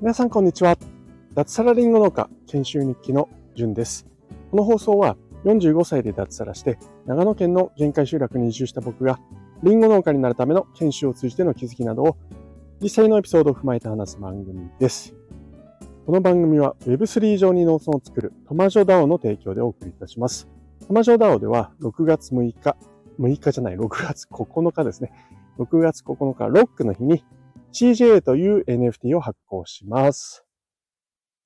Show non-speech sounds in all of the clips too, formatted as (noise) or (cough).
皆さんこんにちは。脱サラリンゴ農家研修日記のじゅんです。この放送は45歳で脱サラして長野県の限界集落に移住した僕がリンゴ農家になるための研修を通じての気づきなどを実際のエピソードを踏まえて話す番組です。この番組は Web3 上に農村を作るトマジョダオの提供でお送りいたします。トマジョダオでは6月6日、6日じゃない、6月9日ですね。6月9日、ロックの日に CJ という NFT を発行します。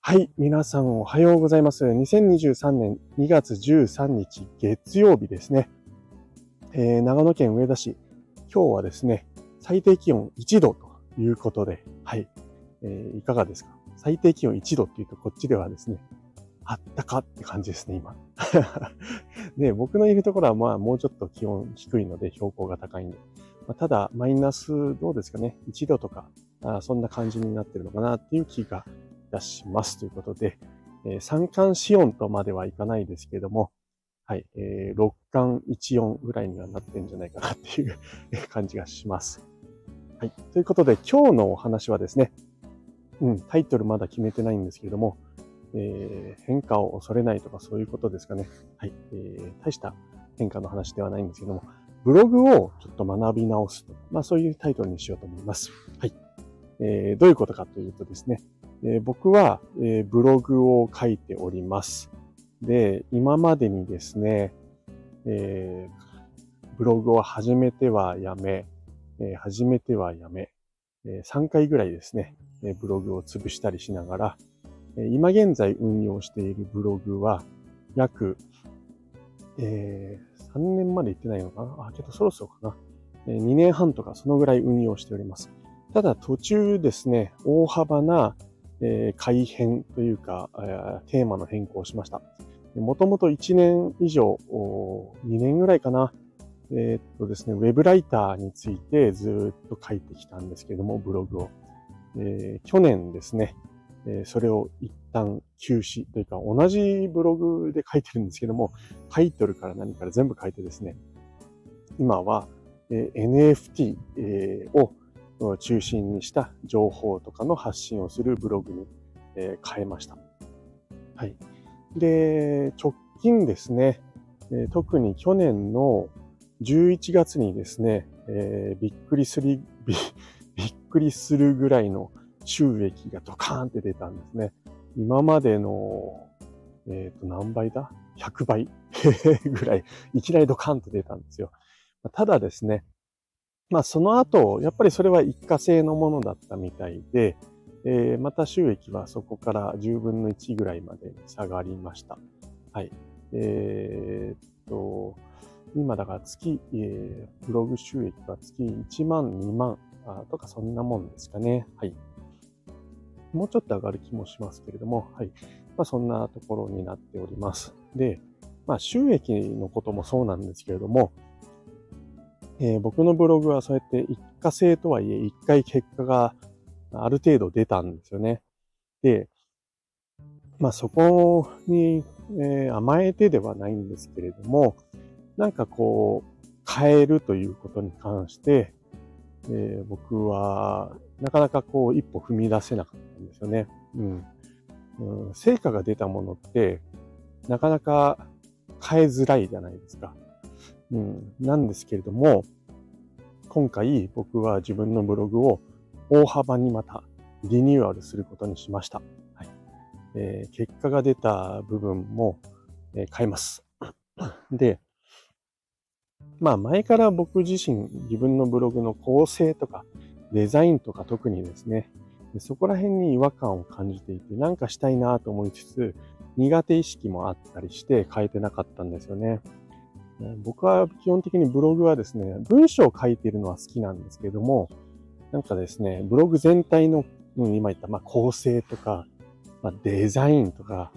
はい。皆さんおはようございます。2023年2月13日月曜日ですね。えー、長野県上田市。今日はですね、最低気温1度ということで、はい。えー、いかがですか？最低気温1度っていうとこっちではですね、あったかって感じですね、今。で、(laughs) 僕のいるところはまあもうちょっと気温低いので標高が高いんで。まあ、ただ、マイナスどうですかね、1度とかあ、そんな感じになってるのかなっていう気がいたしますということで、えー、三寒四温とまではいかないですけども、はい、えー、六寒一温ぐらいにはなってんじゃないかなっていう感じがします。はい。ということで、今日のお話はですね、うん、タイトルまだ決めてないんですけども、えー、変化を恐れないとかそういうことですかね。はい。えー、大した変化の話ではないんですけども、ブログをちょっと学び直すと。まあそういうタイトルにしようと思います。はい。えー、どういうことかというとですね、えー、僕は、えー、ブログを書いております。で、今までにですね、えー、ブログを始めてはやめ、えー、始めてはやめ、えー、3回ぐらいですね、えー、ブログを潰したりしながら、えー、今現在運用しているブログは約、えー、3年まで行ってないのかな？あ、けどそろそろかな。2年半とかそのぐらい運用しております。ただ途中ですね、大幅な、改変というか、テーマの変更をしました。もともと1年以上、2年ぐらいかな、えー、っとですね、ウェブライターについてずっと書いてきたんですけども、ブログを。えー、去年ですね、え、それを一旦休止というか、同じブログで書いてるんですけども、タイトルから何から全部書いてですね、今は、え、NFT、え、を中心にした情報とかの発信をするブログに、え変えました。はい。で、直近ですね、え特に去年の11月にですね、え、びっくりする、(laughs) びっくりするぐらいの収益がドカーンって出たんですね。今までの、えっ、ー、と、何倍だ ?100 倍 (laughs) ぐらい、いきなりドカーンと出たんですよ。ただですね、まあその後、やっぱりそれは一過性のものだったみたいで、えー、また収益はそこから10分の1ぐらいまで下がりました。はい。えー、っと、今だから月、えー、ブログ収益は月1万、2万とかそんなもんですかね。はい。もうちょっと上がる気もしますけれども、はい。まあそんなところになっております。で、まあ収益のこともそうなんですけれども、えー、僕のブログはそうやって一過性とはいえ、一回結果がある程度出たんですよね。で、まあそこに、えー、甘えてではないんですけれども、なんかこう、変えるということに関して、えー、僕はなかなかこう一歩踏み出せなかったんですよね。うん。うん、成果が出たものって、なかなか変えづらいじゃないですか。うん、なんですけれども、今回僕は自分のブログを大幅にまたリニューアルすることにしました。はいえー、結果が出た部分も、えー、変えます。で、まあ前から僕自身自分のブログの構成とかデザインとか特にですね、そこら辺に違和感を感じていて、なんかしたいなと思いつつ、苦手意識もあったりして変えてなかったんですよね。僕は基本的にブログはですね、文章を書いているのは好きなんですけども、なんかですね、ブログ全体の、今言った、ま、構成とか、ま、デザインとか、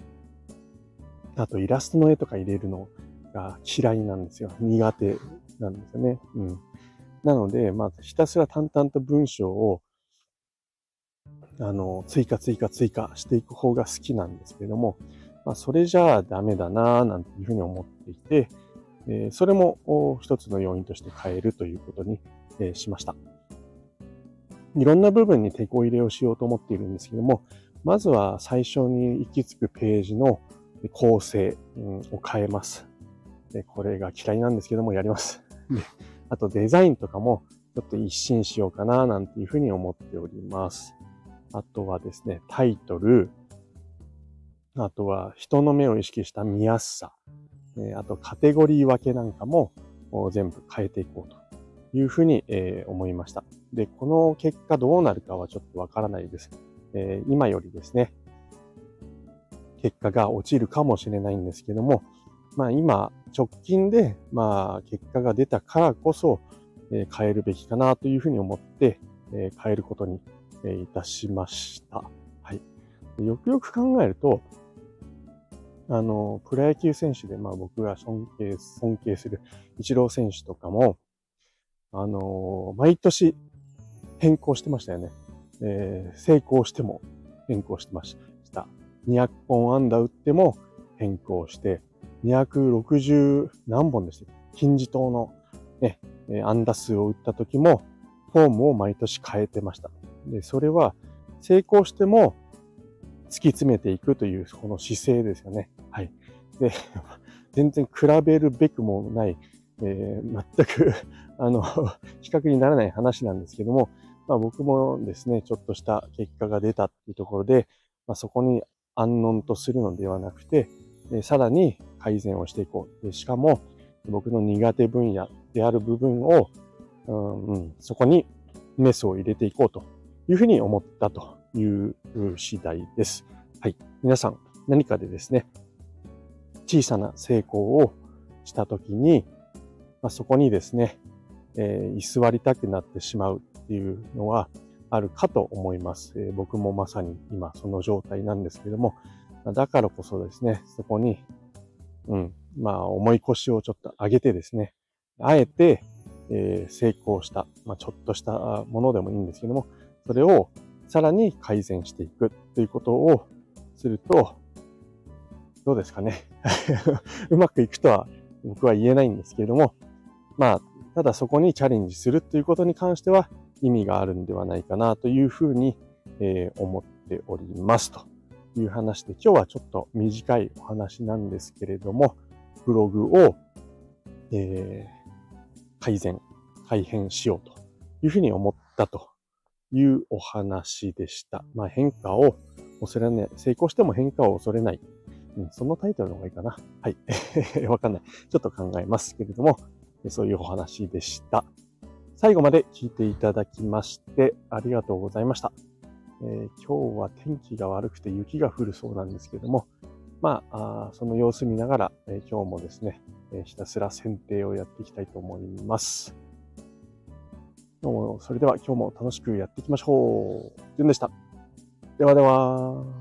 あとイラストの絵とか入れるのが嫌いなんですよ。苦手なんですよね。うん。なので、まあ、ひたすら淡々と文章を、あの、追加追加追加していく方が好きなんですけれども、まあ、それじゃあダメだなぁ、なんていうふうに思っていて、えそれも一つの要因として変えるということに、えしました。いろんな部分に手こ入れをしようと思っているんですけども、まずは最初に行き着くページの構成を変えます。でこれが嫌いなんですけども、やります。で (laughs) あとデザインとかもちょっと一新しようかななんていうふうに思っております。あとはですね、タイトル、あとは人の目を意識した見やすさ、あとカテゴリー分けなんかも全部変えていこうというふうに思いました。で、この結果どうなるかはちょっとわからないです。今よりですね、結果が落ちるかもしれないんですけども、まあ今直近でまあ結果が出たからこそえ変えるべきかなというふうに思ってえ変えることにえいたしました。はい。よくよく考えると、あの、プロ野球選手で、まあ僕が尊敬、尊敬するイロー選手とかも、あの、毎年変更してましたよね。えー、成功しても変更してました。200本安打打っても変更して、260何本でした金字塔のね、安打数を打った時も、フォームを毎年変えてました。で、それは成功しても突き詰めていくというこの姿勢ですよね。はい。で、(laughs) 全然比べるべくもない、えー、全く (laughs) あの、(laughs) 比較にならない話なんですけども、まあ僕もですね、ちょっとした結果が出たっていうところで、まあ、そこに安穏とするのではなくて、さらに改善をしていこう。でしかも、僕の苦手分野である部分を、うん、そこにメスを入れていこうというふうに思ったという次第です。はい。皆さん、何かでですね、小さな成功をしたときに、まあ、そこにですね、えー、居座りたくなってしまうっていうのはあるかと思います。えー、僕もまさに今その状態なんですけども、だからこそですね、そこに、うん、まあ思い腰をちょっと上げてですね、あえて、えー、成功した、まあ、ちょっとしたものでもいいんですけども、それをさらに改善していくということをすると、どうですかね。(laughs) うまくいくとは僕は言えないんですけれども、まあ、ただそこにチャレンジするということに関しては意味があるんではないかなというふうに、えー、思っておりますという話で、今日はちょっと短いお話なんですけれども、ブログを、えー、改善、改変しようというふうに思ったというお話でした。まあ、変化を恐れない、成功しても変化を恐れない。うん、そのタイトルの方がいいかな。はい。(laughs) わかんない。ちょっと考えますけれども、そういうお話でした。最後まで聞いていただきましてありがとうございました。えー、今日は天気が悪くて雪が降るそうなんですけども、まあ、あその様子見ながら、えー、今日もですね、えー、ひたすら剪定をやっていきたいと思います。どうも、それでは今日も楽しくやっていきましょう。じゅんでした。ではでは。